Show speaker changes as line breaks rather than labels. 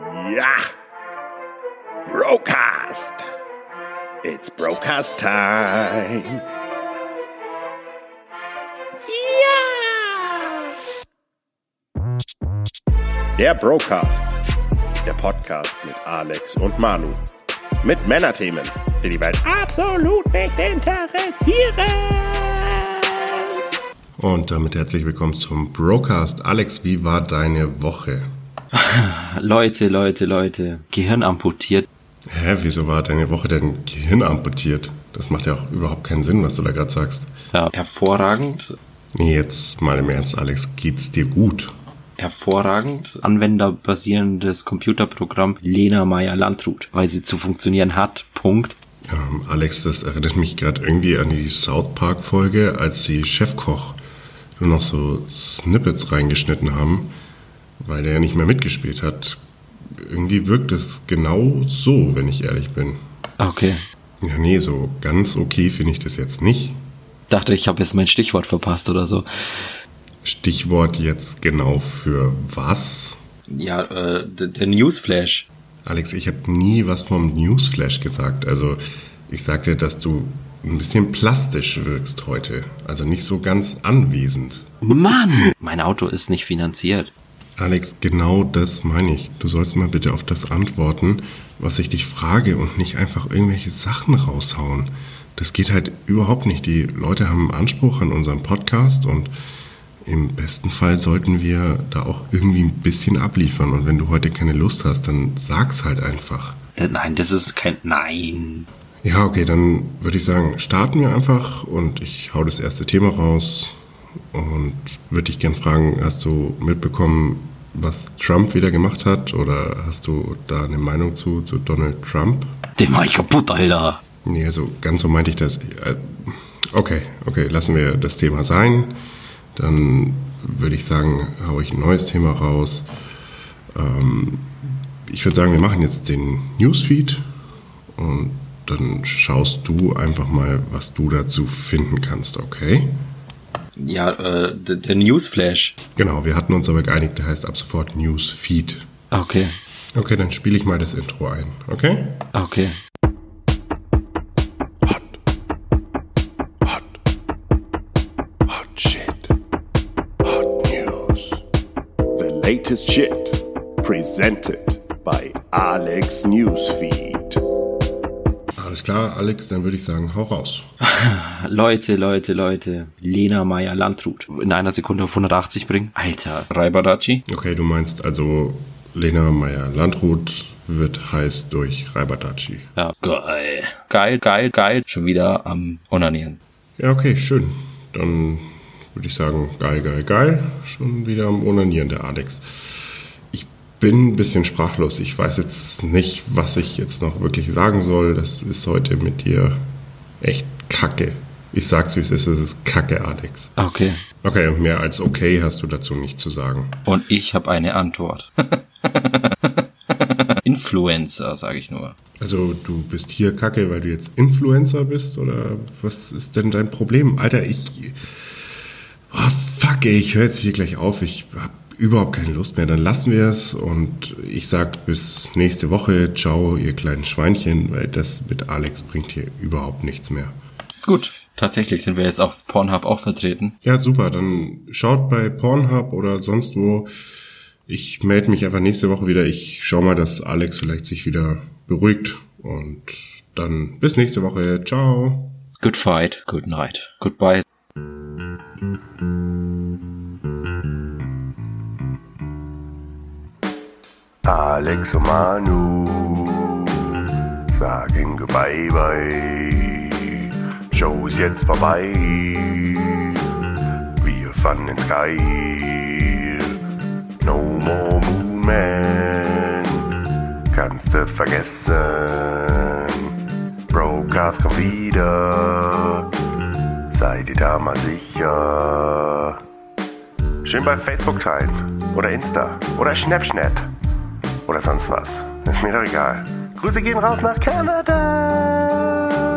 Ja! Brocast! It's Brocast time! Ja! Der Brocast. Der Podcast mit Alex und Manu. Mit Männerthemen, die die Welt absolut nicht interessieren.
Und damit herzlich willkommen zum Brocast. Alex, wie war deine Woche?
Leute, Leute, Leute, Gehirn amputiert.
Hä, wieso war deine Woche denn Gehirn amputiert? Das macht ja auch überhaupt keinen Sinn, was du da gerade sagst.
Ja, hervorragend,
Nee, jetzt mal im Ernst, Alex, geht's dir gut?
hervorragend anwenderbasierendes Computerprogramm Lena Meyer Landrut, weil sie zu funktionieren hat. Punkt.
Ähm, Alex, das erinnert mich gerade irgendwie an die South Park Folge, als die Chefkoch nur noch so Snippets reingeschnitten haben, weil der ja nicht mehr mitgespielt hat. Irgendwie wirkt es genau so, wenn ich ehrlich bin.
Okay.
Ja, nee, so ganz okay finde ich das jetzt nicht.
Dachte, ich habe jetzt mein Stichwort verpasst oder so.
Stichwort jetzt genau für was?
Ja, äh, der Newsflash.
Alex, ich habe nie was vom Newsflash gesagt. Also ich sagte, dass du ein bisschen plastisch wirkst heute. Also nicht so ganz anwesend.
Mann! Mein Auto ist nicht finanziert.
Alex, genau das meine ich. Du sollst mal bitte auf das antworten, was ich dich frage und nicht einfach irgendwelche Sachen raushauen. Das geht halt überhaupt nicht. Die Leute haben einen Anspruch an unseren Podcast und im besten Fall sollten wir da auch irgendwie ein bisschen abliefern. Und wenn du heute keine Lust hast, dann sag's halt einfach.
D- Nein, das ist kein. Nein.
Ja, okay, dann würde ich sagen, starten wir einfach und ich hau das erste Thema raus und würde dich gern fragen, hast du mitbekommen, was Trump wieder gemacht hat oder hast du da eine Meinung zu, zu Donald Trump?
Den mach ich kaputt, Alter.
Nee, also ganz so meinte ich das. Äh, Okay, okay, lassen wir das Thema sein. Dann würde ich sagen, hau ich ein neues Thema raus. Ähm, ich würde sagen, wir machen jetzt den Newsfeed und dann schaust du einfach mal, was du dazu finden kannst, okay?
Ja, äh, der Newsflash.
Genau, wir hatten uns aber geeinigt, der heißt ab sofort Newsfeed.
Okay.
Okay, dann spiele ich mal das Intro ein, okay?
Okay.
Hot. Hot. Hot shit. Hot news. The latest shit. Presented by Alex Newsfeed.
Alles klar, Alex, dann würde ich sagen, hau raus.
Leute, Leute, Leute. Lena Meyer Landrut. In einer Sekunde auf 180 bringen. Alter. Raibadachi.
Okay, du meinst also Lena Meyer-Landrut wird heiß durch Raibadachi.
Ja. Geil. Geil, geil, geil. Schon wieder am Onanieren.
Ja, okay, schön. Dann würde ich sagen, geil, geil, geil. Schon wieder am Onanieren, der Alex. Bin ein bisschen sprachlos. Ich weiß jetzt nicht, was ich jetzt noch wirklich sagen soll. Das ist heute mit dir echt kacke. Ich sag's, wie es ist. Es ist kacke, Alex.
Okay.
Okay, und mehr als okay hast du dazu nicht zu sagen.
Und ich habe eine Antwort. Influencer, sage ich nur.
Also du bist hier kacke, weil du jetzt Influencer bist oder was ist denn dein Problem? Alter, ich... Oh, fuck, ey, ich höre jetzt hier gleich auf. Ich habe überhaupt keine Lust mehr. Dann lassen wir es und ich sag bis nächste Woche. Ciao, ihr kleinen Schweinchen, weil das mit Alex bringt hier überhaupt nichts mehr.
Gut. Tatsächlich sind wir jetzt auf Pornhub auch vertreten.
Ja, super. Dann schaut bei Pornhub oder sonst wo. Ich melde mich einfach nächste Woche wieder. Ich schau mal, dass Alex vielleicht sich wieder beruhigt. Und dann bis nächste Woche. Ciao.
Good fight, good night, goodbye.
Alex und Manu sagen goodbye, bye. Show ist jetzt vorbei. Wir fanden's geil. No more Moon Man. Kannst du vergessen. Broadcast kommt wieder. Seid ihr da mal sicher? Schön bei Facebook teilen. Oder Insta. Oder Snapchat. Oder sonst was. Ist mir doch egal. Grüße gehen raus nach Kanada.